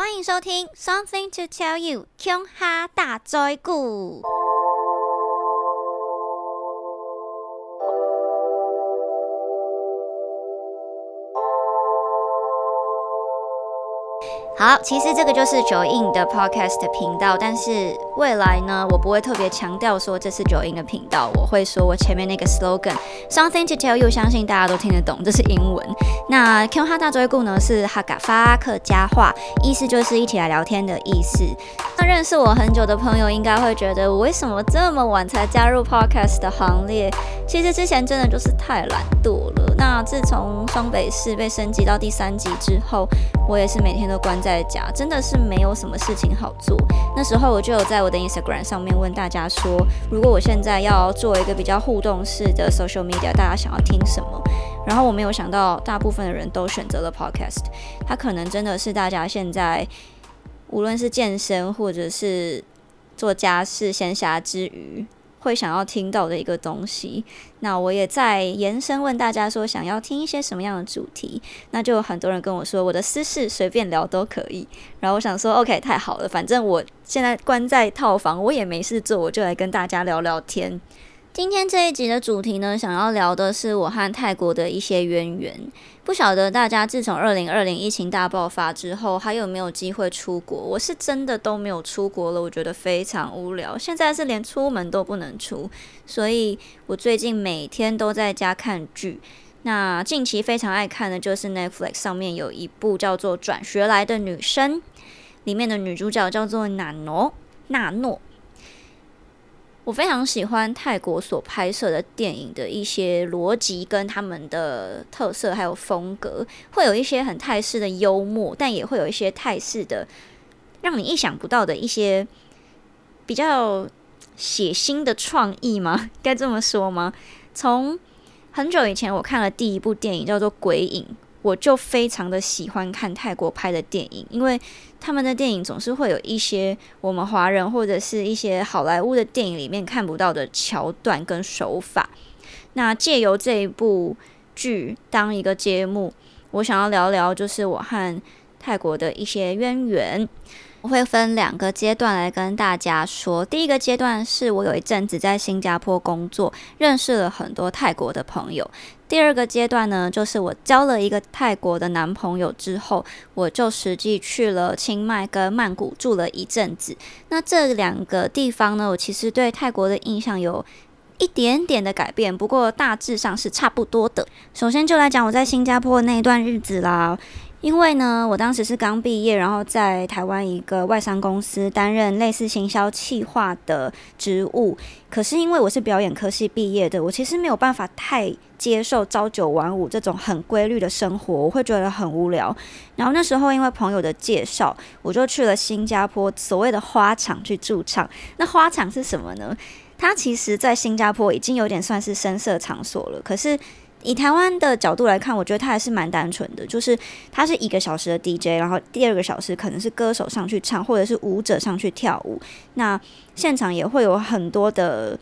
欢迎收听《Something to Tell You》琼哈大灾故。好，其实这个就是九印的 podcast 频道，但是未来呢，我不会特别强调说这是九印的频道，我会说我前面那个 slogan something to tell you，相信大家都听得懂，这是英文。那 Q 哈大追故呢是哈嘎发客家话，意思就是一起来聊天的意思。那认识我很久的朋友应该会觉得我为什么这么晚才加入 podcast 的行列？其实之前真的就是太懒惰了。那自从双北市被升级到第三级之后，我也是每天都关在。家真的是没有什么事情好做。那时候我就有在我的 Instagram 上面问大家说，如果我现在要做一个比较互动式的 social media，大家想要听什么？然后我没有想到，大部分的人都选择了 podcast。它可能真的是大家现在无论是健身或者是做家事闲暇之余。会想要听到的一个东西，那我也在延伸问大家说，想要听一些什么样的主题？那就有很多人跟我说，我的私事随便聊都可以。然后我想说，OK，太好了，反正我现在关在套房，我也没事做，我就来跟大家聊聊天。今天这一集的主题呢，想要聊的是我和泰国的一些渊源。不晓得大家自从二零二零疫情大爆发之后，还有没有机会出国？我是真的都没有出国了，我觉得非常无聊。现在是连出门都不能出，所以我最近每天都在家看剧。那近期非常爱看的就是 Netflix 上面有一部叫做《转学来的女生》，里面的女主角叫做娜诺娜诺。我非常喜欢泰国所拍摄的电影的一些逻辑跟他们的特色还有风格，会有一些很泰式的幽默，但也会有一些泰式的让你意想不到的一些比较血腥的创意吗？该这么说吗？从很久以前我看了第一部电影叫做《鬼影》。我就非常的喜欢看泰国拍的电影，因为他们的电影总是会有一些我们华人或者是一些好莱坞的电影里面看不到的桥段跟手法。那借由这一部剧当一个节目，我想要聊聊就是我和泰国的一些渊源。我会分两个阶段来跟大家说。第一个阶段是我有一阵子在新加坡工作，认识了很多泰国的朋友。第二个阶段呢，就是我交了一个泰国的男朋友之后，我就实际去了清迈跟曼谷住了一阵子。那这两个地方呢，我其实对泰国的印象有一点点的改变，不过大致上是差不多的。首先就来讲我在新加坡那一段日子啦。因为呢，我当时是刚毕业，然后在台湾一个外商公司担任类似行销企划的职务。可是因为我是表演科系毕业的，我其实没有办法太接受朝九晚五这种很规律的生活，我会觉得很无聊。然后那时候因为朋友的介绍，我就去了新加坡所谓的花场去驻唱。那花场是什么呢？它其实在新加坡已经有点算是声色场所了，可是。以台湾的角度来看，我觉得他还是蛮单纯的，就是他是一个小时的 DJ，然后第二个小时可能是歌手上去唱，或者是舞者上去跳舞。那现场也会有很多的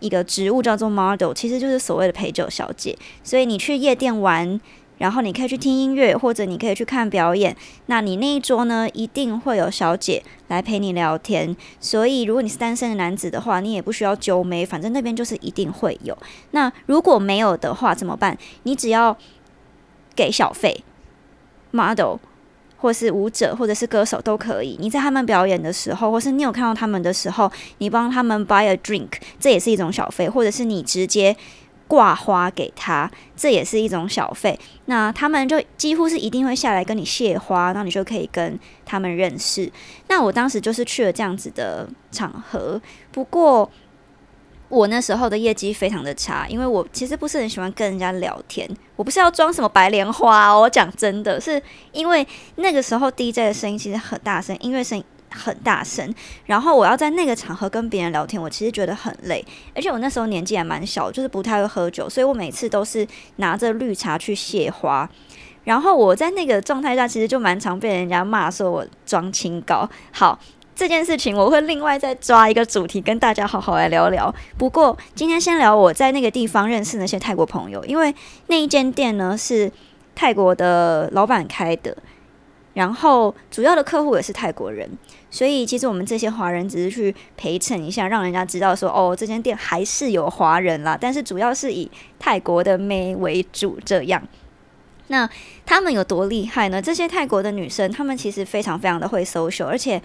一个职务叫做 model，其实就是所谓的陪酒小姐。所以你去夜店玩。然后你可以去听音乐，或者你可以去看表演。那你那一桌呢，一定会有小姐来陪你聊天。所以如果你是单身的男子的话，你也不需要揪眉，反正那边就是一定会有。那如果没有的话怎么办？你只要给小费，model 或是舞者或者是歌手都可以。你在他们表演的时候，或是你有看到他们的时候，你帮他们 buy a drink，这也是一种小费，或者是你直接。挂花给他，这也是一种小费。那他们就几乎是一定会下来跟你谢花，那你就可以跟他们认识。那我当时就是去了这样子的场合，不过我那时候的业绩非常的差，因为我其实不是很喜欢跟人家聊天。我不是要装什么白莲花，我讲真的是因为那个时候 DJ 的声音其实很大声，音乐声音。很大声，然后我要在那个场合跟别人聊天，我其实觉得很累，而且我那时候年纪还蛮小，就是不太会喝酒，所以我每次都是拿着绿茶去谢花，然后我在那个状态下，其实就蛮常被人家骂说我装清高。好，这件事情我会另外再抓一个主题跟大家好好来聊聊。不过今天先聊我在那个地方认识那些泰国朋友，因为那一间店呢是泰国的老板开的。然后主要的客户也是泰国人，所以其实我们这些华人只是去陪衬一下，让人家知道说哦，这间店还是有华人啦，但是主要是以泰国的妹为主这样。那他们有多厉害呢？这些泰国的女生，她们其实非常非常的会 social，而且。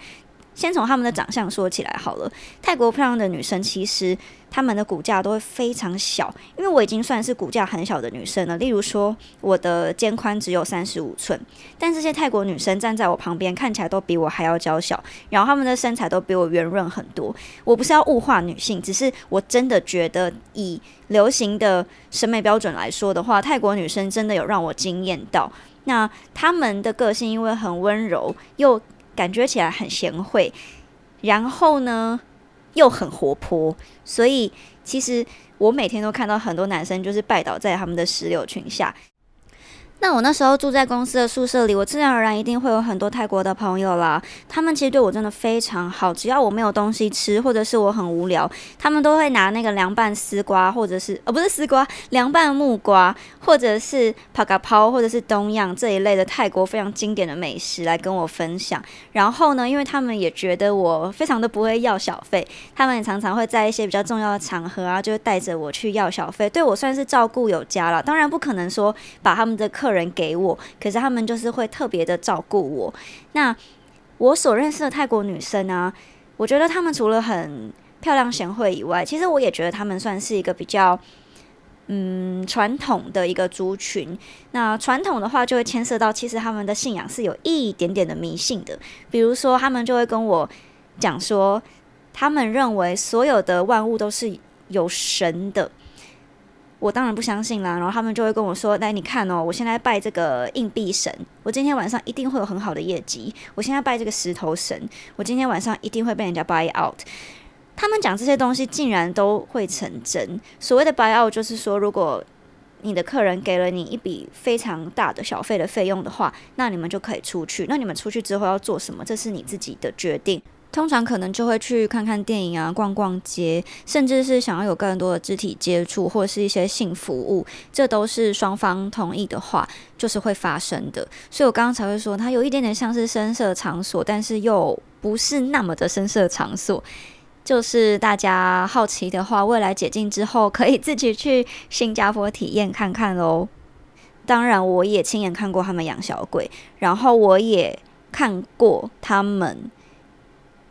先从他们的长相说起来好了。泰国漂亮的女生，其实她们的骨架都会非常小，因为我已经算是骨架很小的女生了。例如说，我的肩宽只有三十五寸，但这些泰国女生站在我旁边，看起来都比我还要娇小，然后她们的身材都比我圆润很多。我不是要物化女性，只是我真的觉得，以流行的审美标准来说的话，泰国女生真的有让我惊艳到。那她们的个性因为很温柔，又感觉起来很贤惠，然后呢又很活泼，所以其实我每天都看到很多男生就是拜倒在他们的石榴裙下。那我那时候住在公司的宿舍里，我自然而然一定会有很多泰国的朋友啦。他们其实对我真的非常好，只要我没有东西吃，或者是我很无聊，他们都会拿那个凉拌丝瓜，或者是呃不是丝瓜，凉拌木瓜，或者是帕卡泡，或者是东样这一类的泰国非常经典的美食来跟我分享。然后呢，因为他们也觉得我非常的不会要小费，他们也常常会在一些比较重要的场合啊，就会带着我去要小费，对我算是照顾有加了。当然不可能说把他们的客客人给我，可是他们就是会特别的照顾我。那我所认识的泰国女生啊，我觉得她们除了很漂亮贤惠以外，其实我也觉得她们算是一个比较嗯传统的一个族群。那传统的话，就会牵涉到其实他们的信仰是有一点点的迷信的。比如说，他们就会跟我讲说，他们认为所有的万物都是有神的。我当然不相信啦，然后他们就会跟我说：“来，你看哦，我现在拜这个硬币神，我今天晚上一定会有很好的业绩。我现在拜这个石头神，我今天晚上一定会被人家 buy out。”他们讲这些东西竟然都会成真。所谓的 buy out 就是说，如果你的客人给了你一笔非常大的小费的费用的话，那你们就可以出去。那你们出去之后要做什么，这是你自己的决定。通常可能就会去看看电影啊，逛逛街，甚至是想要有更多的肢体接触，或者是一些性服务，这都是双方同意的话，就是会发生的。所以我刚刚才会说，它有一点点像是声色场所，但是又不是那么的声色场所。就是大家好奇的话，未来解禁之后，可以自己去新加坡体验看看喽。当然，我也亲眼看过他们养小鬼，然后我也看过他们。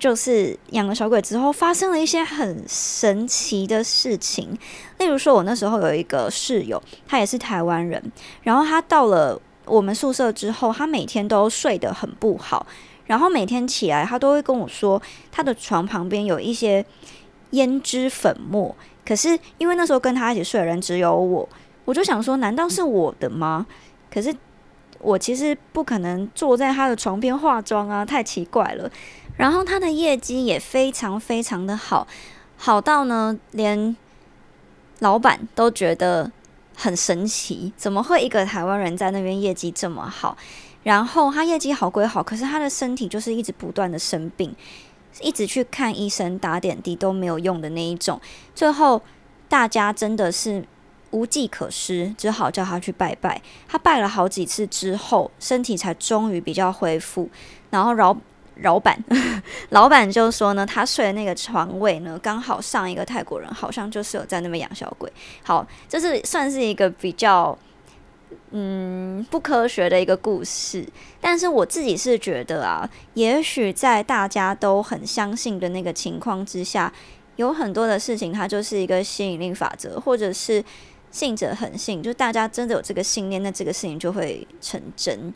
就是养了小鬼之后，发生了一些很神奇的事情。例如说，我那时候有一个室友，他也是台湾人，然后他到了我们宿舍之后，他每天都睡得很不好，然后每天起来，他都会跟我说，他的床旁边有一些胭脂粉末。可是因为那时候跟他一起睡的人只有我，我就想说，难道是我的吗？可是我其实不可能坐在他的床边化妆啊，太奇怪了。然后他的业绩也非常非常的好，好到呢，连老板都觉得很神奇，怎么会一个台湾人在那边业绩这么好？然后他业绩好归好，可是他的身体就是一直不断的生病，一直去看医生打点滴都没有用的那一种。最后大家真的是无计可施，只好叫他去拜拜。他拜了好几次之后，身体才终于比较恢复。然后饶。老板，老板就说呢，他睡的那个床位呢，刚好上一个泰国人，好像就是有在那边养小鬼。好，这是算是一个比较嗯不科学的一个故事，但是我自己是觉得啊，也许在大家都很相信的那个情况之下，有很多的事情它就是一个吸引力法则，或者是信者恒信，就大家真的有这个信念，那这个事情就会成真。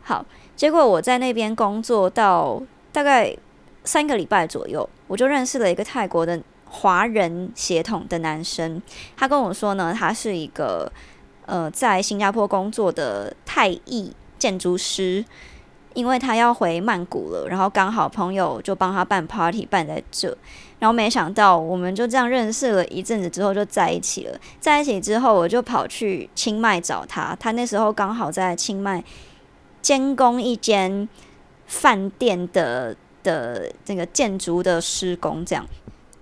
好。结果我在那边工作到大概三个礼拜左右，我就认识了一个泰国的华人血统的男生。他跟我说呢，他是一个呃在新加坡工作的泰裔建筑师，因为他要回曼谷了，然后刚好朋友就帮他办 party 办在这，然后没想到我们就这样认识了一阵子之后就在一起了。在一起之后，我就跑去清迈找他，他那时候刚好在清迈。监工一间饭店的的这个建筑的施工，这样，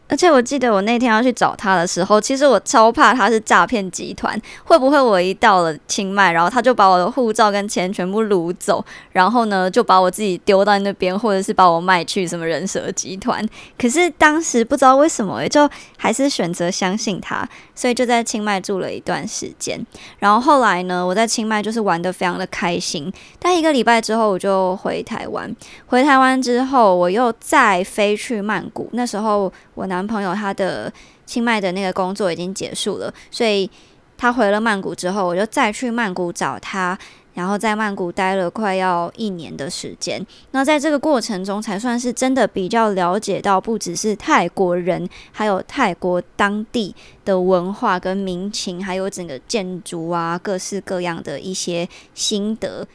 而且我记得我那天要去找他的时候，其实我超怕他是诈骗集团，会不会我一到了清迈，然后他就把我的护照跟钱全部掳走，然后呢就把我自己丢到那边，或者是把我卖去什么人蛇集团？可是当时不知道为什么，就还是选择相信他，所以就在清迈住了一段时间。然后后来呢，我在清迈就是玩的非常的开心。但一个礼拜之后，我就回台湾。回台湾之后，我又再飞去曼谷。那时候我男朋友他的清迈的那个工作已经结束了，所以他回了曼谷之后，我就再去曼谷找他，然后在曼谷待了快要一年的时间。那在这个过程中，才算是真的比较了解到，不只是泰国人，还有泰国当地的文化跟民情，还有整个建筑啊，各式各样的一些心得。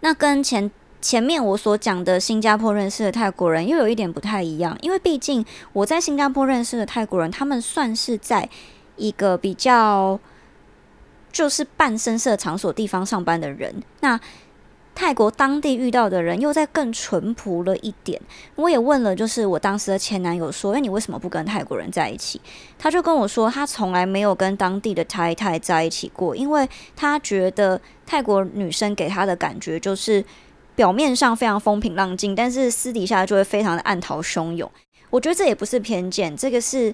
那跟前。前面我所讲的新加坡认识的泰国人又有一点不太一样，因为毕竟我在新加坡认识的泰国人，他们算是在一个比较就是半深色场所地方上班的人。那泰国当地遇到的人又在更淳朴了一点。我也问了，就是我当时的前男友说：“哎，你为什么不跟泰国人在一起？”他就跟我说，他从来没有跟当地的太太在一起过，因为他觉得泰国女生给他的感觉就是。表面上非常风平浪静，但是私底下就会非常的暗涛汹涌。我觉得这也不是偏见，这个是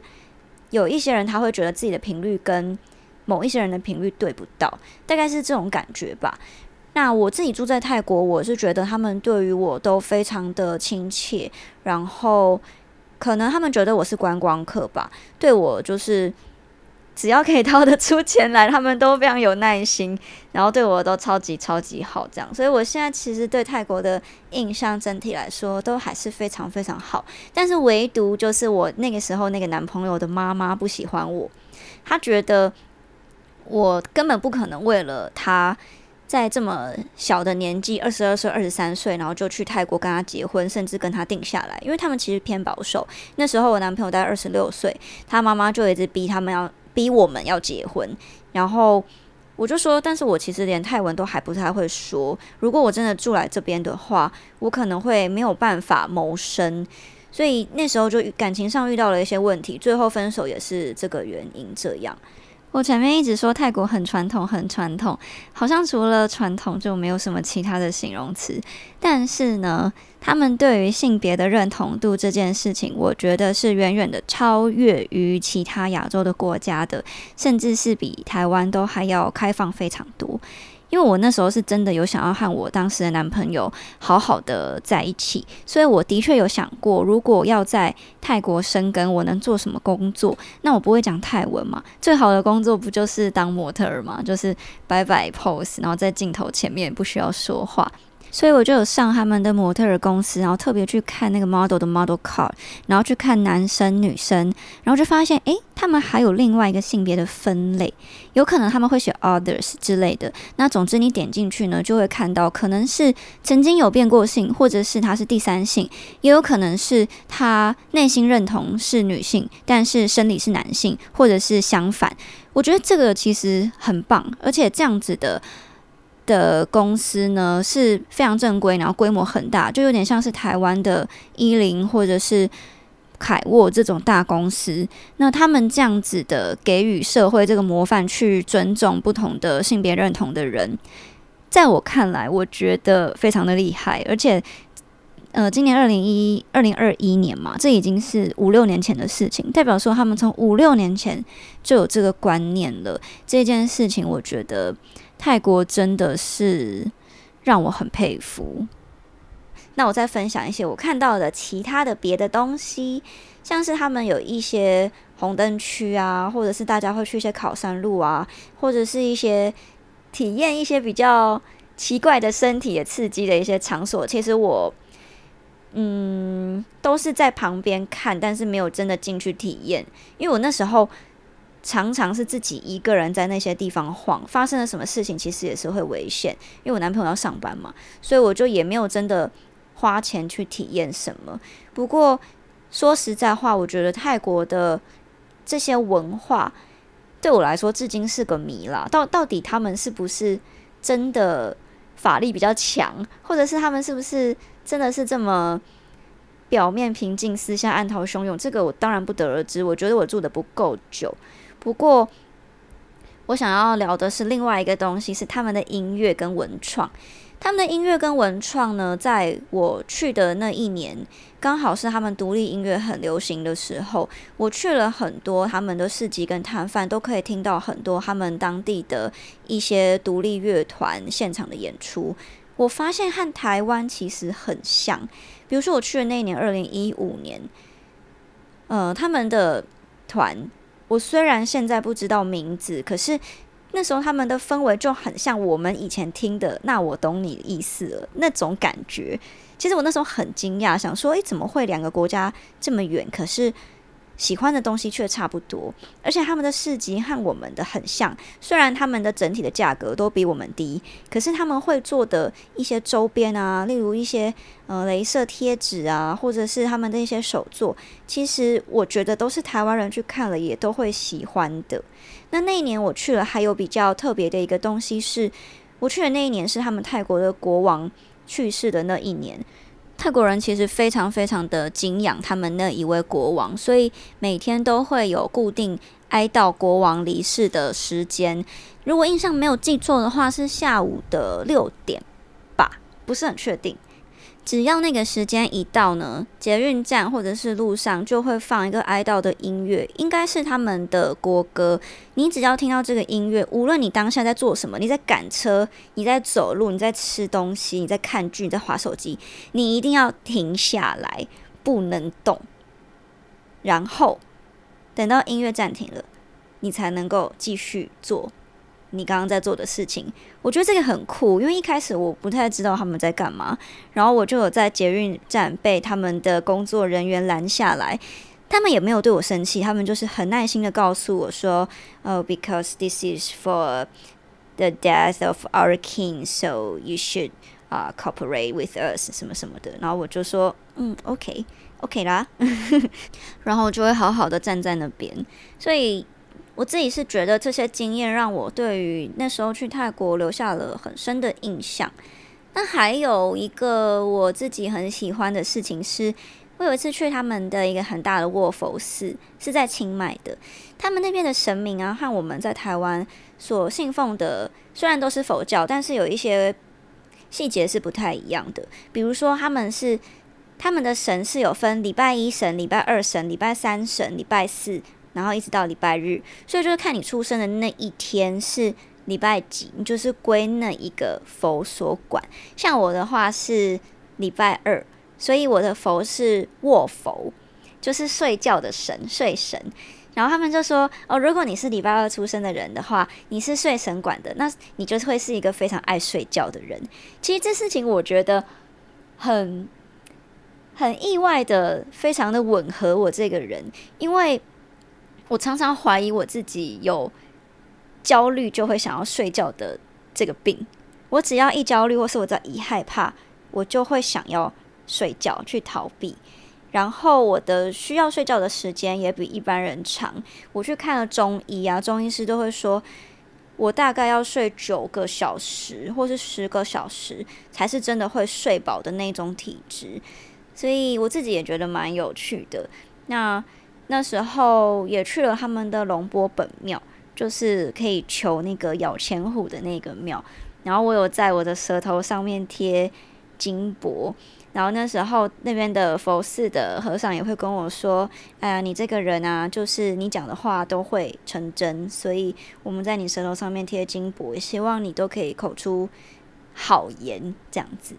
有一些人他会觉得自己的频率跟某一些人的频率对不到，大概是这种感觉吧。那我自己住在泰国，我是觉得他们对于我都非常的亲切，然后可能他们觉得我是观光客吧，对我就是。只要可以掏得出钱来，他们都非常有耐心，然后对我都超级超级好，这样。所以我现在其实对泰国的印象整体来说都还是非常非常好。但是唯独就是我那个时候那个男朋友的妈妈不喜欢我，他觉得我根本不可能为了他在这么小的年纪，二十二岁、二十三岁，然后就去泰国跟他结婚，甚至跟他定下来。因为他们其实偏保守。那时候我男朋友大概二十六岁，他妈妈就一直逼他们要。逼我们要结婚，然后我就说，但是我其实连泰文都还不太会说。如果我真的住来这边的话，我可能会没有办法谋生，所以那时候就感情上遇到了一些问题，最后分手也是这个原因。这样。我前面一直说泰国很传统，很传统，好像除了传统就没有什么其他的形容词。但是呢，他们对于性别的认同度这件事情，我觉得是远远的超越于其他亚洲的国家的，甚至是比台湾都还要开放非常多。因为我那时候是真的有想要和我当时的男朋友好好的在一起，所以我的确有想过，如果要在泰国生根，我能做什么工作？那我不会讲泰文嘛？最好的工作不就是当模特儿嘛？就是摆摆 pose，然后在镜头前面不需要说话。所以我就有上他们的模特儿公司，然后特别去看那个 model 的 model card，然后去看男生女生，然后就发现，诶，他们还有另外一个性别的分类，有可能他们会写 others 之类的。那总之你点进去呢，就会看到可能是曾经有变过性，或者是他是第三性，也有可能是他内心认同是女性，但是生理是男性，或者是相反。我觉得这个其实很棒，而且这样子的。的公司呢是非常正规，然后规模很大，就有点像是台湾的伊林或者是凯沃这种大公司。那他们这样子的给予社会这个模范，去尊重不同的性别认同的人，在我看来，我觉得非常的厉害。而且，呃，今年二零一二零二一年嘛，这已经是五六年前的事情，代表说他们从五六年前就有这个观念了。这件事情，我觉得。泰国真的是让我很佩服。那我再分享一些我看到的其他的别的东西，像是他们有一些红灯区啊，或者是大家会去一些考山路啊，或者是一些体验一些比较奇怪的身体的刺激的一些场所。其实我嗯都是在旁边看，但是没有真的进去体验，因为我那时候。常常是自己一个人在那些地方晃，发生了什么事情，其实也是会危险。因为我男朋友要上班嘛，所以我就也没有真的花钱去体验什么。不过说实在话，我觉得泰国的这些文化对我来说至今是个谜啦。到到底他们是不是真的法力比较强，或者是他们是不是真的是这么表面平静，私下暗涛汹涌，这个我当然不得而知。我觉得我住的不够久。不过，我想要聊的是另外一个东西，是他们的音乐跟文创。他们的音乐跟文创呢，在我去的那一年，刚好是他们独立音乐很流行的时候。我去了很多他们的市集跟摊贩，都可以听到很多他们当地的一些独立乐团现场的演出。我发现和台湾其实很像。比如说我去的那一年，二零一五年，呃，他们的团，我虽然现在不知道名字，可是。那时候他们的氛围就很像我们以前听的，那我懂你的意思了，那种感觉。其实我那时候很惊讶，想说，诶，怎么会两个国家这么远？可是。喜欢的东西却差不多，而且他们的市集和我们的很像。虽然他们的整体的价格都比我们低，可是他们会做的一些周边啊，例如一些呃镭射贴纸啊，或者是他们的一些手作，其实我觉得都是台湾人去看了也都会喜欢的。那那一年我去了，还有比较特别的一个东西是，我去的那一年是他们泰国的国王去世的那一年。泰国人其实非常非常的敬仰他们那一位国王，所以每天都会有固定哀悼国王离世的时间。如果印象没有记错的话，是下午的六点吧，不是很确定。只要那个时间一到呢，捷运站或者是路上就会放一个哀悼的音乐，应该是他们的国歌。你只要听到这个音乐，无论你当下在做什么，你在赶车，你在走路，你在吃东西，你在看剧，你在划手机，你一定要停下来，不能动，然后等到音乐暂停了，你才能够继续做。你刚刚在做的事情，我觉得这个很酷，因为一开始我不太知道他们在干嘛，然后我就有在捷运站被他们的工作人员拦下来，他们也没有对我生气，他们就是很耐心的告诉我说，呃，because this is for the death of our king，so you should 啊 cooperate with us 什么什么的，然后我就说，嗯，OK，OK 啦，然后就会好好的站在那边，所以。我自己是觉得这些经验让我对于那时候去泰国留下了很深的印象。那还有一个我自己很喜欢的事情是，我有一次去他们的一个很大的卧佛寺，是在清迈的。他们那边的神明啊，和我们在台湾所信奉的虽然都是佛教，但是有一些细节是不太一样的。比如说，他们是他们的神是有分礼拜一神、礼拜二神、礼拜三神、礼拜四。然后一直到礼拜日，所以就是看你出生的那一天是礼拜几，你就是归那一个佛所管。像我的话是礼拜二，所以我的佛是卧佛，就是睡觉的神，睡神。然后他们就说：“哦，如果你是礼拜二出生的人的话，你是睡神管的，那你就会是一个非常爱睡觉的人。”其实这事情我觉得很很意外的，非常的吻合我这个人，因为。我常常怀疑我自己有焦虑就会想要睡觉的这个病。我只要一焦虑，或是我在一害怕，我就会想要睡觉去逃避。然后我的需要睡觉的时间也比一般人长。我去看了中医啊，中医师都会说我大概要睡九个小时或是十个小时，才是真的会睡饱的那种体质。所以我自己也觉得蛮有趣的。那。那时候也去了他们的龙波本庙，就是可以求那个咬钱虎的那个庙。然后我有在我的舌头上面贴金箔。然后那时候那边的佛寺的和尚也会跟我说：“哎呀，你这个人啊，就是你讲的话都会成真，所以我们在你舌头上面贴金箔，希望你都可以口出好言，这样子。”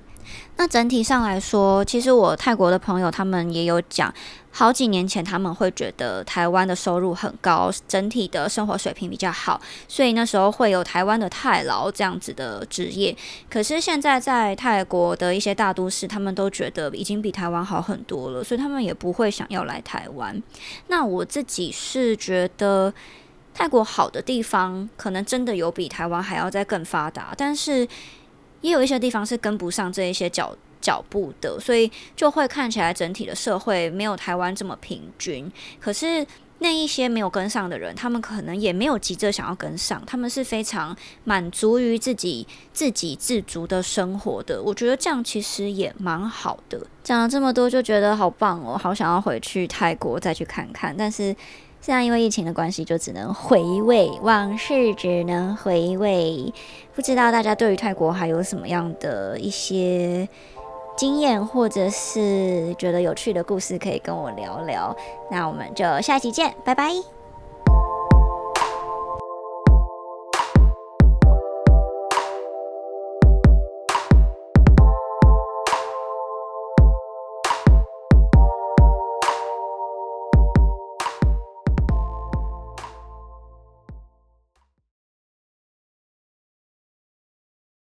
那整体上来说，其实我泰国的朋友他们也有讲，好几年前他们会觉得台湾的收入很高，整体的生活水平比较好，所以那时候会有台湾的泰劳这样子的职业。可是现在在泰国的一些大都市，他们都觉得已经比台湾好很多了，所以他们也不会想要来台湾。那我自己是觉得泰国好的地方，可能真的有比台湾还要再更发达，但是。也有一些地方是跟不上这一些脚脚步的，所以就会看起来整体的社会没有台湾这么平均。可是那一些没有跟上的人，他们可能也没有急着想要跟上，他们是非常满足于自己自给自足的生活的。我觉得这样其实也蛮好的。讲了这么多，就觉得好棒哦，好想要回去泰国再去看看。但是现在因为疫情的关系，就只能回味往事，只能回味。不知道大家对于泰国还有什么样的一些？经验或者是觉得有趣的故事，可以跟我聊聊。那我们就下期见，拜拜。